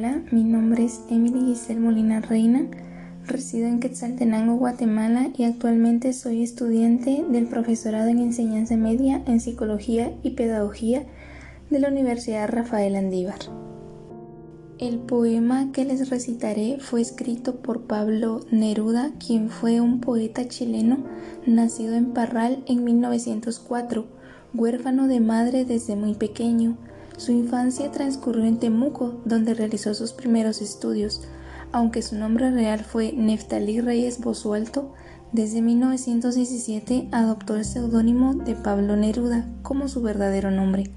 Hola, mi nombre es Emily Giselle Molina Reina, resido en Quetzaltenango, Guatemala y actualmente soy estudiante del profesorado en enseñanza media en psicología y pedagogía de la Universidad Rafael Andívar. El poema que les recitaré fue escrito por Pablo Neruda, quien fue un poeta chileno nacido en Parral en 1904, huérfano de madre desde muy pequeño su infancia transcurrió en Temuco, donde realizó sus primeros estudios. Aunque su nombre real fue Neftalí Reyes Bosualto, desde 1917 adoptó el seudónimo de Pablo Neruda como su verdadero nombre.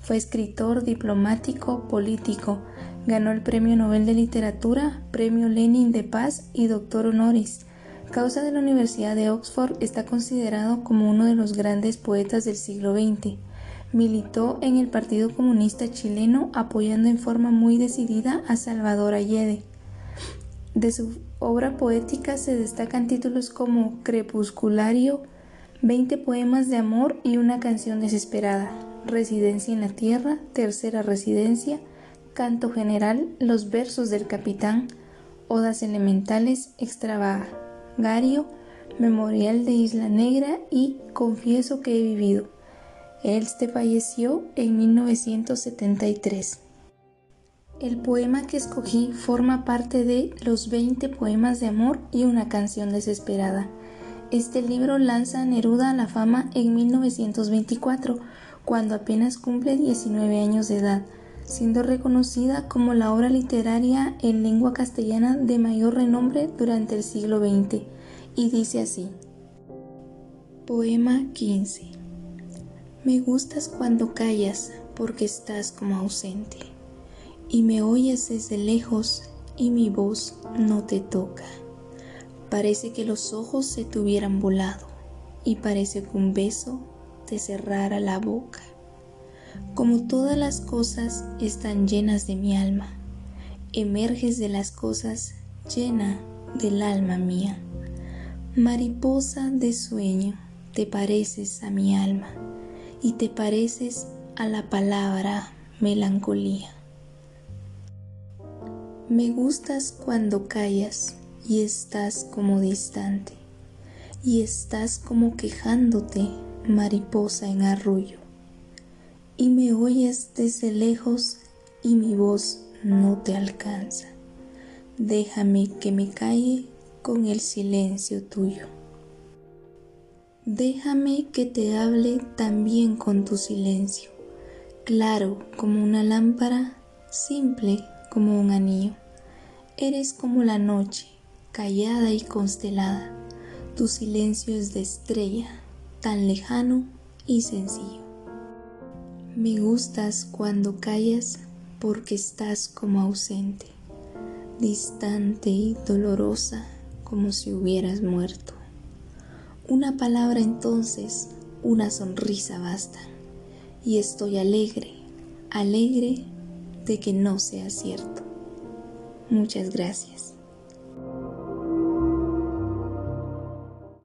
Fue escritor, diplomático, político. Ganó el Premio Nobel de Literatura, Premio Lenin de Paz y Doctor Honoris. Causa de la Universidad de Oxford está considerado como uno de los grandes poetas del siglo XX. Militó en el Partido Comunista Chileno apoyando en forma muy decidida a Salvador Allende. De su obra poética se destacan títulos como Crepusculario, Veinte poemas de amor y una canción desesperada, Residencia en la Tierra, Tercera Residencia, Canto General, Los versos del Capitán, Odas Elementales, Extravagario, Memorial de Isla Negra y Confieso que he vivido. Este falleció en 1973. El poema que escogí forma parte de Los 20 poemas de amor y una canción desesperada. Este libro lanza a Neruda a la fama en 1924, cuando apenas cumple 19 años de edad, siendo reconocida como la obra literaria en lengua castellana de mayor renombre durante el siglo XX, y dice así. Poema 15 me gustas cuando callas porque estás como ausente y me oyes desde lejos y mi voz no te toca. Parece que los ojos se te hubieran volado y parece que un beso te cerrara la boca. Como todas las cosas están llenas de mi alma, emerges de las cosas llena del alma mía. Mariposa de sueño, te pareces a mi alma y te pareces a la palabra melancolía. Me gustas cuando callas y estás como distante y estás como quejándote, mariposa en arrullo, y me oyes desde lejos y mi voz no te alcanza. Déjame que me calle con el silencio tuyo. Déjame que te hable también con tu silencio, claro como una lámpara, simple como un anillo. Eres como la noche, callada y constelada. Tu silencio es de estrella, tan lejano y sencillo. Me gustas cuando callas porque estás como ausente, distante y dolorosa como si hubieras muerto. Una palabra entonces, una sonrisa basta. Y estoy alegre, alegre de que no sea cierto. Muchas gracias.